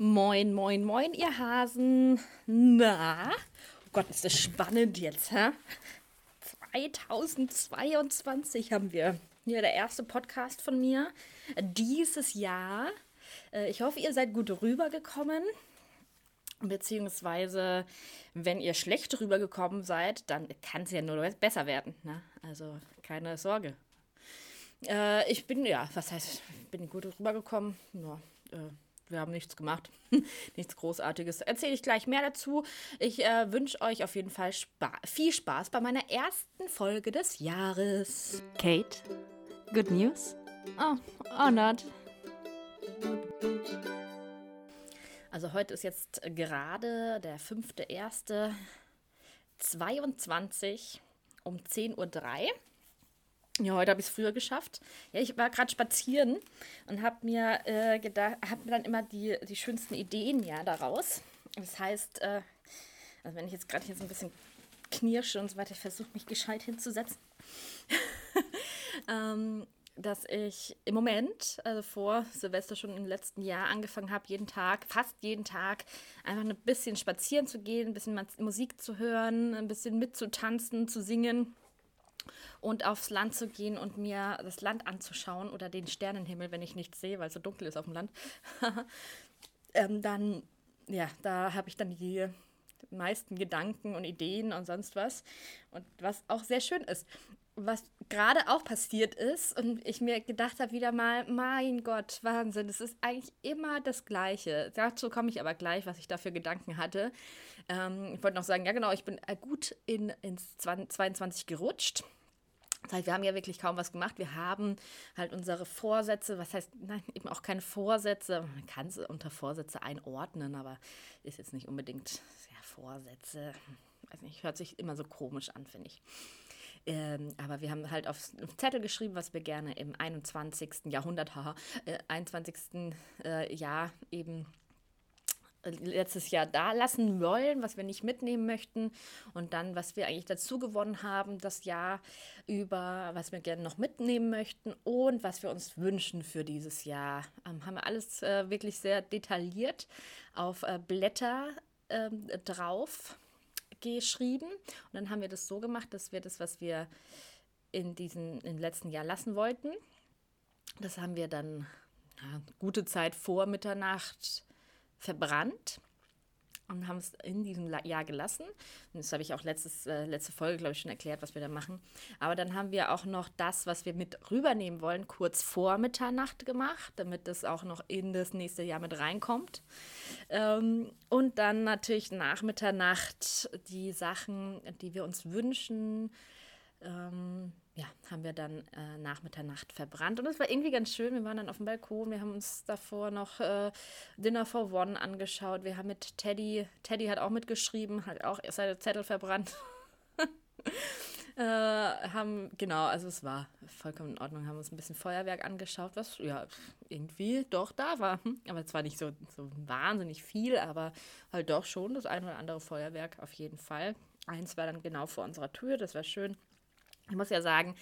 Moin, moin, moin, ihr Hasen. Na, oh Gott, ist das spannend jetzt, hä? 2022 haben wir. Hier der erste Podcast von mir dieses Jahr. Äh, ich hoffe, ihr seid gut rübergekommen. Beziehungsweise, wenn ihr schlecht rübergekommen seid, dann kann es ja nur besser werden. Ne? Also keine Sorge. Äh, ich bin, ja, was heißt, ich bin gut rübergekommen. Ja, äh, wir haben nichts gemacht. nichts Großartiges. Erzähle ich gleich mehr dazu. Ich äh, wünsche euch auf jeden Fall Spa viel Spaß bei meiner ersten Folge des Jahres. Kate, good news? Oh, or not. Also heute ist jetzt gerade der 5.1.22 um 10.03 Uhr. Ja, heute habe ich es früher geschafft. Ja, ich war gerade spazieren und habe mir äh, gedacht, habe mir dann immer die, die schönsten Ideen ja daraus. Das heißt, äh, also wenn ich jetzt gerade hier so ein bisschen knirsche und so weiter, ich versuche mich gescheit hinzusetzen. ähm, dass ich im Moment, also vor Silvester schon im letzten Jahr, angefangen habe, jeden Tag, fast jeden Tag, einfach ein bisschen spazieren zu gehen, ein bisschen Musik zu hören, ein bisschen mitzutanzen, zu singen und aufs Land zu gehen und mir das Land anzuschauen oder den Sternenhimmel, wenn ich nichts sehe, weil es so dunkel ist auf dem Land, ähm, dann, ja, da habe ich dann die meisten Gedanken und Ideen und sonst was. Und was auch sehr schön ist. Was gerade auch passiert ist und ich mir gedacht habe wieder mal, mein Gott, Wahnsinn, es ist eigentlich immer das Gleiche. Dazu komme ich aber gleich, was ich da für Gedanken hatte. Ähm, ich wollte noch sagen, ja genau, ich bin gut in, ins 22 gerutscht das heißt, wir haben ja wirklich kaum was gemacht. Wir haben halt unsere Vorsätze, was heißt, nein, eben auch keine Vorsätze. Man kann es unter Vorsätze einordnen, aber ist jetzt nicht unbedingt ja, Vorsätze. Weiß nicht, hört sich immer so komisch an, finde ich. Ähm, aber wir haben halt auf Zettel geschrieben, was wir gerne im 21. Jahrhundert, haha, äh, 21. Äh, Jahr eben letztes Jahr da lassen wollen, was wir nicht mitnehmen möchten und dann, was wir eigentlich dazu gewonnen haben, das Jahr über, was wir gerne noch mitnehmen möchten und was wir uns wünschen für dieses Jahr. Ähm, haben wir alles äh, wirklich sehr detailliert auf äh, Blätter äh, drauf geschrieben und dann haben wir das so gemacht, dass wir das, was wir in diesem im letzten Jahr lassen wollten, das haben wir dann ja, gute Zeit vor Mitternacht verbrannt und haben es in diesem Jahr gelassen. Und das habe ich auch letztes, äh, letzte Folge, glaube ich, schon erklärt, was wir da machen. Aber dann haben wir auch noch das, was wir mit rübernehmen wollen, kurz vor Mitternacht gemacht, damit das auch noch in das nächste Jahr mit reinkommt. Ähm, und dann natürlich nach Mitternacht die Sachen, die wir uns wünschen. Ähm, ja, haben wir dann äh, nach Mitternacht verbrannt. Und es war irgendwie ganz schön. Wir waren dann auf dem Balkon. Wir haben uns davor noch äh, Dinner for One angeschaut. Wir haben mit Teddy, Teddy hat auch mitgeschrieben, hat auch seine Zettel verbrannt. äh, haben, genau, also es war vollkommen in Ordnung. Haben uns ein bisschen Feuerwerk angeschaut, was ja irgendwie doch da war. Aber es war nicht so, so wahnsinnig viel, aber halt doch schon das ein oder andere Feuerwerk auf jeden Fall. Eins war dann genau vor unserer Tür, das war schön. Ich muss ja sagen,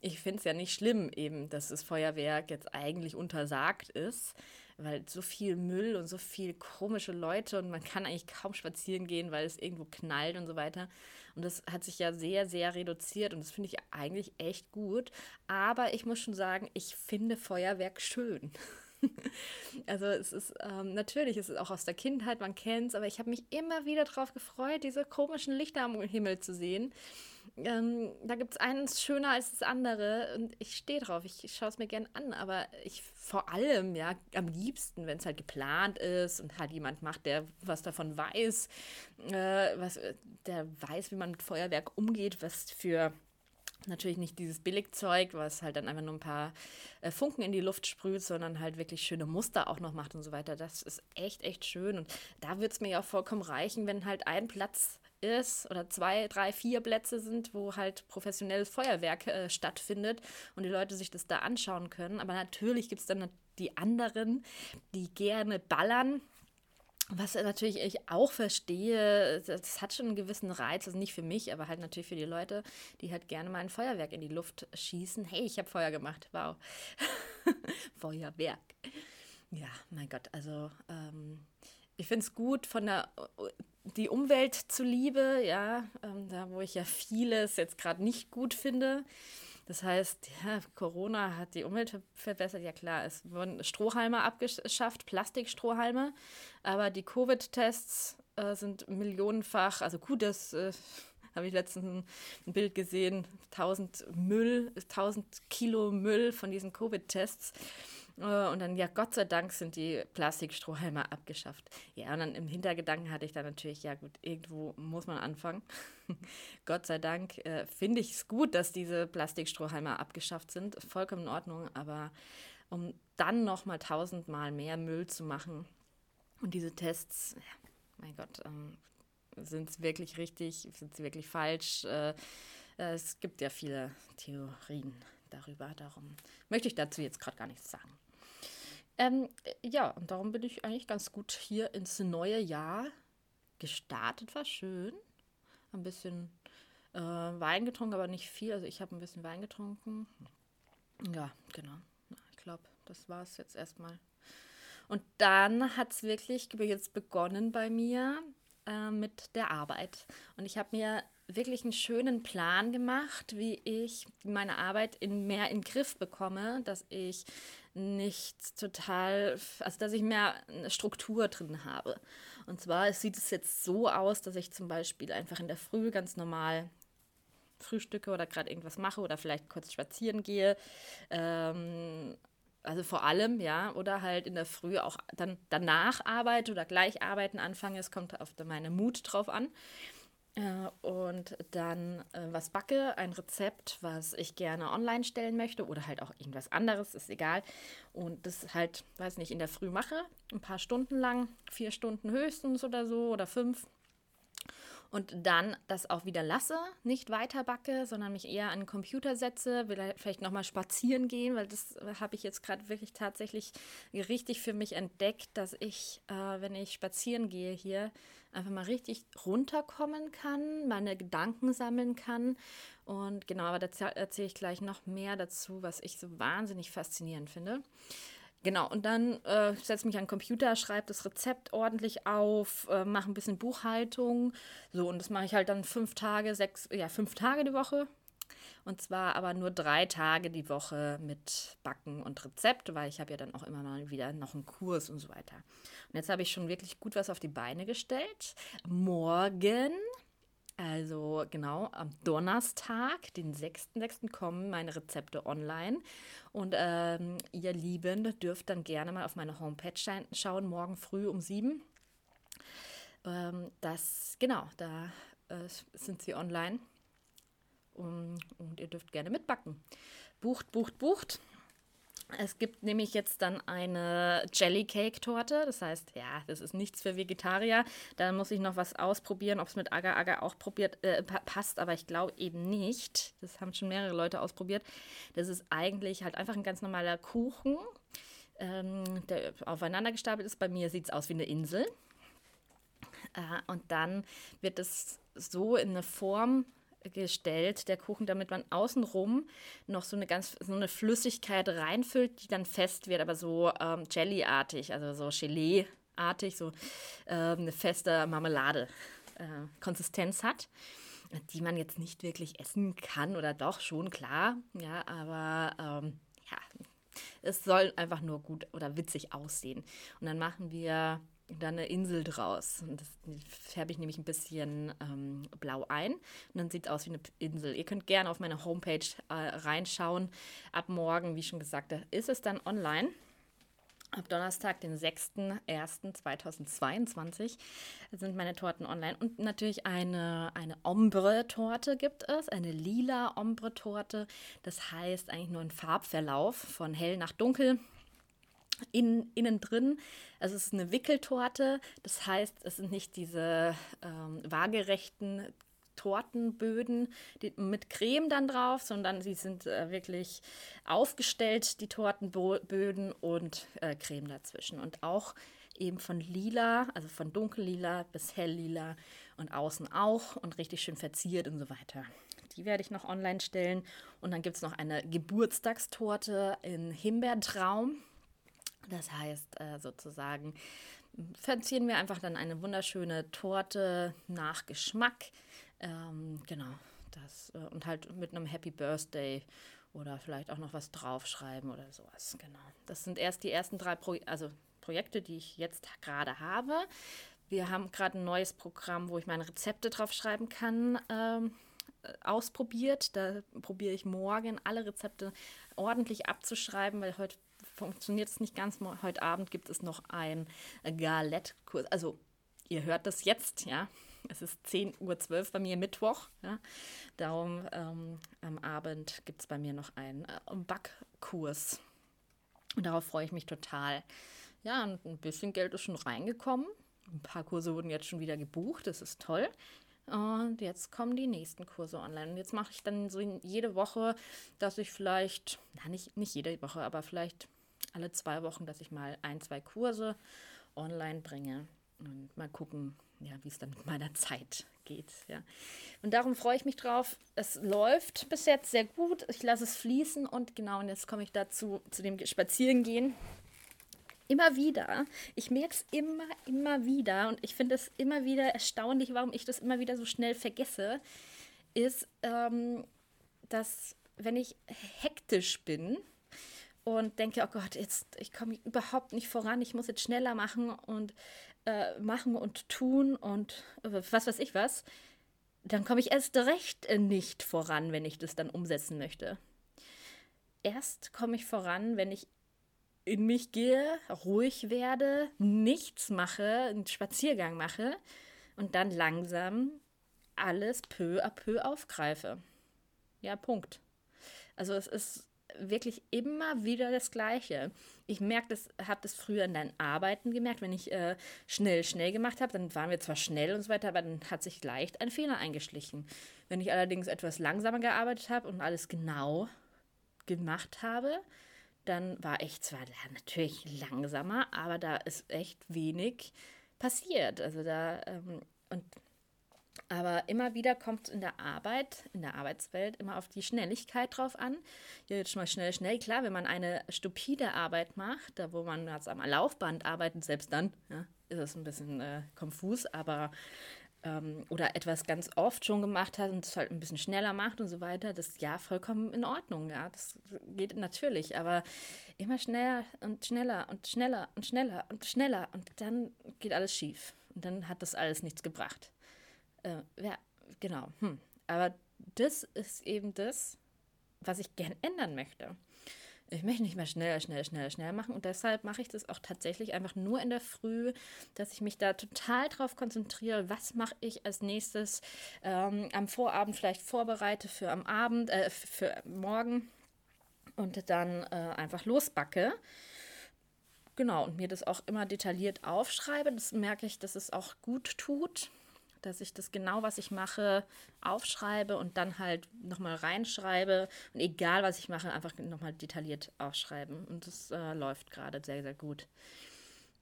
ich finde es ja nicht schlimm, eben, dass das Feuerwerk jetzt eigentlich untersagt ist, weil so viel Müll und so viele komische Leute und man kann eigentlich kaum spazieren gehen, weil es irgendwo knallt und so weiter. Und das hat sich ja sehr, sehr reduziert und das finde ich eigentlich echt gut. Aber ich muss schon sagen, ich finde Feuerwerk schön. also es ist ähm, natürlich, es ist auch aus der Kindheit, man kennt es, aber ich habe mich immer wieder darauf gefreut, diese komischen Lichter am Himmel zu sehen. Ähm, da gibt es eins schöner als das andere und ich stehe drauf, ich schaue es mir gern an, aber ich vor allem, ja, am liebsten, wenn es halt geplant ist und halt jemand macht, der was davon weiß, äh, was, der weiß, wie man mit Feuerwerk umgeht, was für natürlich nicht dieses Billigzeug, was halt dann einfach nur ein paar äh, Funken in die Luft sprüht, sondern halt wirklich schöne Muster auch noch macht und so weiter. Das ist echt, echt schön. Und da wird es mir ja auch vollkommen reichen, wenn halt ein Platz ist oder zwei, drei, vier Plätze sind, wo halt professionelles Feuerwerk äh, stattfindet und die Leute sich das da anschauen können. Aber natürlich gibt es dann die anderen, die gerne ballern. Was natürlich ich auch verstehe, das hat schon einen gewissen Reiz, also nicht für mich, aber halt natürlich für die Leute, die halt gerne mal ein Feuerwerk in die Luft schießen. Hey, ich habe Feuer gemacht, wow. Feuerwerk. Ja, mein Gott, also ähm, ich finde es gut von der die Umwelt zuliebe, ja, ähm, da wo ich ja vieles jetzt gerade nicht gut finde. Das heißt, ja, Corona hat die Umwelt verbessert. Ja klar, es wurden Strohhalme abgeschafft, Plastikstrohhalme, aber die Covid-Tests äh, sind millionenfach, also gut, das äh, habe ich letztens ein Bild gesehen, 1000 Müll, 1000 Kilo Müll von diesen Covid-Tests. Äh, und dann, ja, Gott sei Dank sind die Plastikstrohhalme abgeschafft. Ja, und dann im Hintergedanken hatte ich dann natürlich, ja gut, irgendwo muss man anfangen. Gott sei Dank äh, finde ich es gut, dass diese Plastikstrohhalme abgeschafft sind. Vollkommen in Ordnung, aber um dann nochmal tausendmal mehr Müll zu machen und diese Tests, ja, mein Gott, ähm, sind es wirklich richtig, sind sie wirklich falsch? Äh, äh, es gibt ja viele Theorien darüber, darum möchte ich dazu jetzt gerade gar nichts sagen. Ähm, ja, und darum bin ich eigentlich ganz gut hier ins neue Jahr gestartet. War schön. Ein bisschen äh, Wein getrunken, aber nicht viel. Also ich habe ein bisschen Wein getrunken. Ja, genau. Ich glaube, das war es jetzt erstmal. Und dann hat es wirklich jetzt begonnen bei mir äh, mit der Arbeit. Und ich habe mir wirklich einen schönen Plan gemacht, wie ich meine Arbeit in mehr in den Griff bekomme, dass ich nicht total, also dass ich mehr eine Struktur drin habe. Und zwar sieht es jetzt so aus, dass ich zum Beispiel einfach in der Früh ganz normal frühstücke oder gerade irgendwas mache oder vielleicht kurz spazieren gehe. Ähm, also vor allem, ja, oder halt in der Früh auch dann danach arbeite oder gleich arbeiten anfange. Es kommt auf meine Mut drauf an. Äh, und dann äh, was backe, ein Rezept, was ich gerne online stellen möchte oder halt auch irgendwas anderes, ist egal. Und das halt, weiß nicht, in der Früh mache, ein paar Stunden lang, vier Stunden höchstens oder so oder fünf. Und dann das auch wieder lasse, nicht weiter backe, sondern mich eher an den Computer setze, vielleicht nochmal spazieren gehen, weil das habe ich jetzt gerade wirklich tatsächlich richtig für mich entdeckt, dass ich, äh, wenn ich spazieren gehe hier, einfach mal richtig runterkommen kann, meine Gedanken sammeln kann. Und genau, aber da erzähle ich gleich noch mehr dazu, was ich so wahnsinnig faszinierend finde. Genau, und dann äh, setze mich an den Computer, schreibe das Rezept ordentlich auf, äh, mache ein bisschen Buchhaltung. So, und das mache ich halt dann fünf Tage, sechs, ja, fünf Tage die Woche. Und zwar aber nur drei Tage die Woche mit Backen und Rezept, weil ich habe ja dann auch immer mal wieder noch einen Kurs und so weiter. Und jetzt habe ich schon wirklich gut was auf die Beine gestellt. Morgen also genau, am Donnerstag, den 6.6. kommen meine Rezepte online. Und ähm, ihr Lieben dürft dann gerne mal auf meine Homepage schauen, morgen früh um 7. Ähm, das, genau, da äh, sind sie online. Um, und ihr dürft gerne mitbacken. Bucht, bucht, bucht. Es gibt nämlich jetzt dann eine Jelly Cake Torte. Das heißt, ja, das ist nichts für Vegetarier. Da muss ich noch was ausprobieren, ob es mit Agar Agar auch probiert, äh, passt, aber ich glaube eben nicht. Das haben schon mehrere Leute ausprobiert. Das ist eigentlich halt einfach ein ganz normaler Kuchen, ähm, der aufeinander gestapelt ist. Bei mir sieht es aus wie eine Insel. Äh, und dann wird es so in eine Form gestellt, der Kuchen, damit man außenrum noch so eine ganz so eine Flüssigkeit reinfüllt, die dann fest wird, aber so ähm, Jelly-artig, also so Gelee-artig, so äh, eine feste Marmelade-Konsistenz äh, hat, die man jetzt nicht wirklich essen kann oder doch schon, klar, ja, aber ähm, ja, es soll einfach nur gut oder witzig aussehen. Und dann machen wir dann eine Insel draus. Und das färbe ich nämlich ein bisschen ähm, blau ein. Und dann sieht es aus wie eine Insel. Ihr könnt gerne auf meine Homepage äh, reinschauen. Ab morgen, wie schon gesagt, ist es dann online. Ab Donnerstag, den 6.01.2022, sind meine Torten online. Und natürlich eine, eine Ombre-Torte gibt es, eine lila Ombre-Torte. Das heißt eigentlich nur ein Farbverlauf von hell nach dunkel in, innen drin. Also es ist eine Wickeltorte, das heißt, es sind nicht diese ähm, waagerechten Tortenböden die, mit Creme dann drauf, sondern sie sind äh, wirklich aufgestellt, die Tortenböden und äh, Creme dazwischen. Und auch eben von lila, also von dunkellila bis helllila und außen auch und richtig schön verziert und so weiter. Die werde ich noch online stellen. Und dann gibt es noch eine Geburtstagstorte in Himbeertraum. Das heißt äh, sozusagen verzieren wir einfach dann eine wunderschöne Torte nach Geschmack. Ähm, genau, das äh, und halt mit einem Happy Birthday oder vielleicht auch noch was draufschreiben oder sowas. Genau. Das sind erst die ersten drei Pro also Projekte, die ich jetzt gerade habe. Wir haben gerade ein neues Programm, wo ich meine Rezepte draufschreiben kann. Ähm, ausprobiert. Da probiere ich morgen alle Rezepte ordentlich abzuschreiben, weil heute funktioniert es nicht ganz. Heute Abend gibt es noch einen Galette-Kurs. Also ihr hört das jetzt, ja. Es ist 10.12 Uhr bei mir Mittwoch. Ja. Darum ähm, am Abend gibt es bei mir noch einen äh, Backkurs. Und darauf freue ich mich total. Ja, und ein bisschen Geld ist schon reingekommen. Ein paar Kurse wurden jetzt schon wieder gebucht. Das ist toll. Und jetzt kommen die nächsten Kurse online. Und jetzt mache ich dann so jede Woche, dass ich vielleicht, na nicht, nicht jede Woche, aber vielleicht alle zwei Wochen, dass ich mal ein, zwei Kurse online bringe. Und mal gucken, ja, wie es dann mit meiner Zeit geht. Ja. Und darum freue ich mich drauf. Es läuft bis jetzt sehr gut. Ich lasse es fließen und genau, und jetzt komme ich dazu, zu dem Spazierengehen immer wieder. Ich merke es immer, immer wieder und ich finde es immer wieder erstaunlich, warum ich das immer wieder so schnell vergesse, ist, ähm, dass wenn ich hektisch bin und denke, oh Gott, jetzt ich komme überhaupt nicht voran, ich muss jetzt schneller machen und äh, machen und tun und äh, was weiß ich was, dann komme ich erst recht nicht voran, wenn ich das dann umsetzen möchte. Erst komme ich voran, wenn ich in mich gehe, ruhig werde, nichts mache, einen Spaziergang mache und dann langsam alles peu à peu aufgreife. Ja, Punkt. Also es ist wirklich immer wieder das Gleiche. Ich merke das, habe das früher in deinen Arbeiten gemerkt, wenn ich äh, schnell, schnell gemacht habe, dann waren wir zwar schnell und so weiter, aber dann hat sich leicht ein Fehler eingeschlichen. Wenn ich allerdings etwas langsamer gearbeitet habe und alles genau gemacht habe, dann war ich zwar natürlich langsamer, aber da ist echt wenig passiert. Also da, ähm, und aber immer wieder kommt es in der Arbeit, in der Arbeitswelt immer auf die Schnelligkeit drauf an. Hier jetzt mal schnell, schnell. Klar, wenn man eine stupide Arbeit macht, da wo man jetzt am Laufband arbeitet, selbst dann ja, ist es ein bisschen äh, konfus, aber ähm, oder etwas ganz oft schon gemacht hat und es halt ein bisschen schneller macht und so weiter, das ist ja vollkommen in Ordnung, ja. Das geht natürlich, aber immer schneller und schneller und schneller und schneller und schneller und dann geht alles schief. Und dann hat das alles nichts gebracht. Äh, ja, genau. Hm. Aber das ist eben das, was ich gern ändern möchte ich möchte nicht mehr schneller, schnell, schnell, schnell machen. Und deshalb mache ich das auch tatsächlich einfach nur in der Früh, dass ich mich da total drauf konzentriere, was mache ich als nächstes ähm, am Vorabend vielleicht vorbereite für am Abend, äh, für morgen und dann äh, einfach losbacke. Genau, und mir das auch immer detailliert aufschreibe. Das merke ich, dass es auch gut tut dass ich das genau, was ich mache, aufschreibe und dann halt nochmal reinschreibe. Und egal, was ich mache, einfach nochmal detailliert aufschreiben. Und das äh, läuft gerade sehr, sehr gut.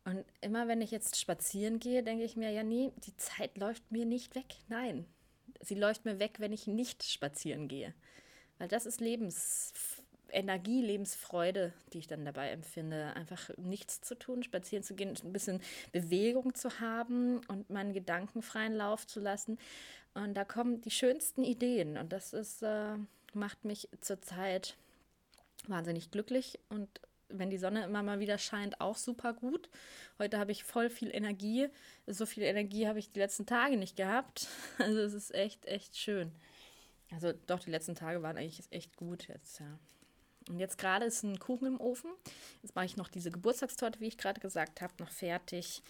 Und immer wenn ich jetzt spazieren gehe, denke ich mir, ja, nee, die Zeit läuft mir nicht weg. Nein, sie läuft mir weg, wenn ich nicht spazieren gehe. Weil das ist Lebens Energie, Lebensfreude, die ich dann dabei empfinde. Einfach nichts zu tun, spazieren zu gehen, ein bisschen Bewegung zu haben und meinen Gedanken freien Lauf zu lassen. Und da kommen die schönsten Ideen. Und das ist, äh, macht mich zurzeit wahnsinnig glücklich. Und wenn die Sonne immer mal wieder scheint, auch super gut. Heute habe ich voll viel Energie. So viel Energie habe ich die letzten Tage nicht gehabt. Also es ist echt, echt schön. Also doch, die letzten Tage waren eigentlich echt gut jetzt, ja. Und jetzt gerade ist ein Kuchen im Ofen. Jetzt mache ich noch diese Geburtstagstorte, wie ich gerade gesagt habe, noch fertig.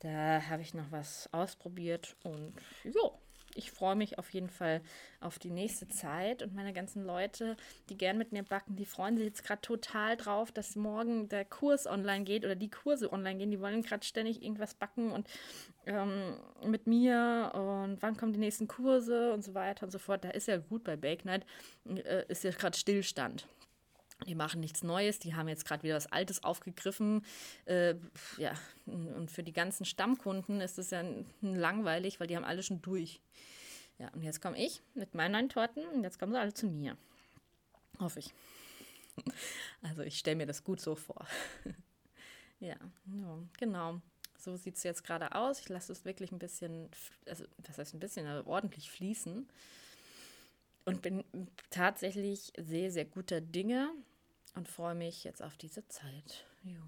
Da habe ich noch was ausprobiert und ja, ich freue mich auf jeden Fall auf die nächste Zeit und meine ganzen Leute, die gern mit mir backen, die freuen sich jetzt gerade total drauf, dass morgen der Kurs online geht oder die Kurse online gehen. Die wollen gerade ständig irgendwas backen und ähm, mit mir und wann kommen die nächsten Kurse und so weiter und so fort. Da ist ja gut bei Bake Night, äh, ist ja gerade Stillstand. Die machen nichts Neues, die haben jetzt gerade wieder was Altes aufgegriffen. Äh, ja, und für die ganzen Stammkunden ist es ja langweilig, weil die haben alle schon durch. Ja, und jetzt komme ich mit meinen neuen Torten und jetzt kommen sie alle zu mir. Hoffe ich. Also ich stelle mir das gut so vor. ja, ja, genau. So sieht es jetzt gerade aus. Ich lasse es wirklich ein bisschen, also was heißt ein bisschen, also ordentlich fließen. Und bin tatsächlich sehr, sehr guter Dinge und freue mich jetzt auf diese Zeit. Jo.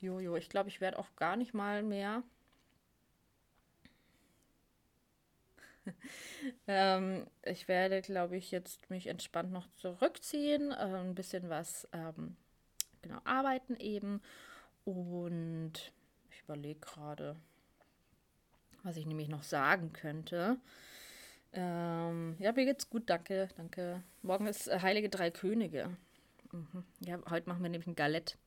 Jojo, ich glaube, ich werde auch gar nicht mal mehr ähm, ich werde, glaube ich, jetzt mich entspannt noch zurückziehen, äh, ein bisschen was ähm, genau arbeiten eben. Und ich überlege gerade, was ich nämlich noch sagen könnte. Ähm, ja, mir geht's gut, danke, danke. Morgen ist äh, Heilige Drei Könige. Mhm. Ja, heute machen wir nämlich ein Galett.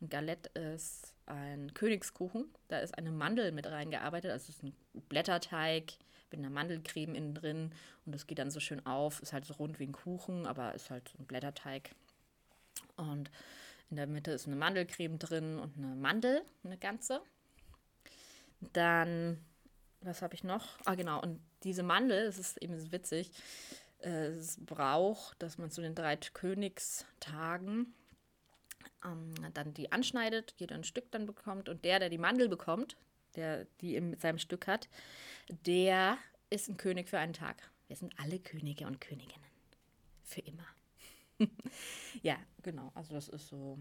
Und Galett ist ein Königskuchen. Da ist eine Mandel mit reingearbeitet. Also es ist ein Blätterteig mit einer Mandelcreme innen drin. Und das geht dann so schön auf. Ist halt so rund wie ein Kuchen, aber ist halt so ein Blätterteig. Und in der Mitte ist eine Mandelcreme drin und eine Mandel, eine ganze. Dann, was habe ich noch? Ah, genau. Und diese Mandel, das ist eben so witzig, es braucht, dass man zu den drei Königstagen ähm, dann die anschneidet, jeder ein Stück dann bekommt und der, der die Mandel bekommt, der die in seinem Stück hat, der ist ein König für einen Tag. Wir sind alle Könige und Königinnen. Für immer. ja, genau. Also das ist so.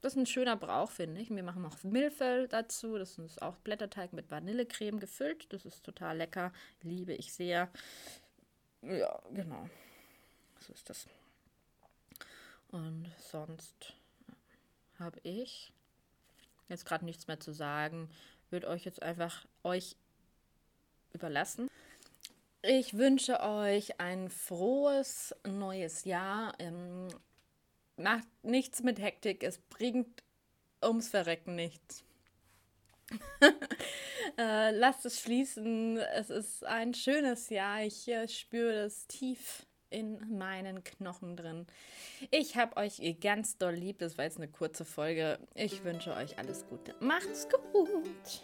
Das ist ein schöner Brauch, finde ich. Wir machen auch Milfel dazu. Das ist auch Blätterteig mit Vanillecreme gefüllt. Das ist total lecker. Liebe ich sehr. Ja, genau. So ist das. Und sonst habe ich jetzt gerade nichts mehr zu sagen. Würde euch jetzt einfach euch überlassen. Ich wünsche euch ein frohes neues Jahr. Ähm, macht nichts mit Hektik. Es bringt ums Verrecken nichts. äh, lasst es fließen. Es ist ein schönes Jahr. Ich äh, spüre das tief in meinen Knochen drin. Ich habe euch ganz doll lieb. Das war jetzt eine kurze Folge. Ich wünsche euch alles Gute. Macht's gut.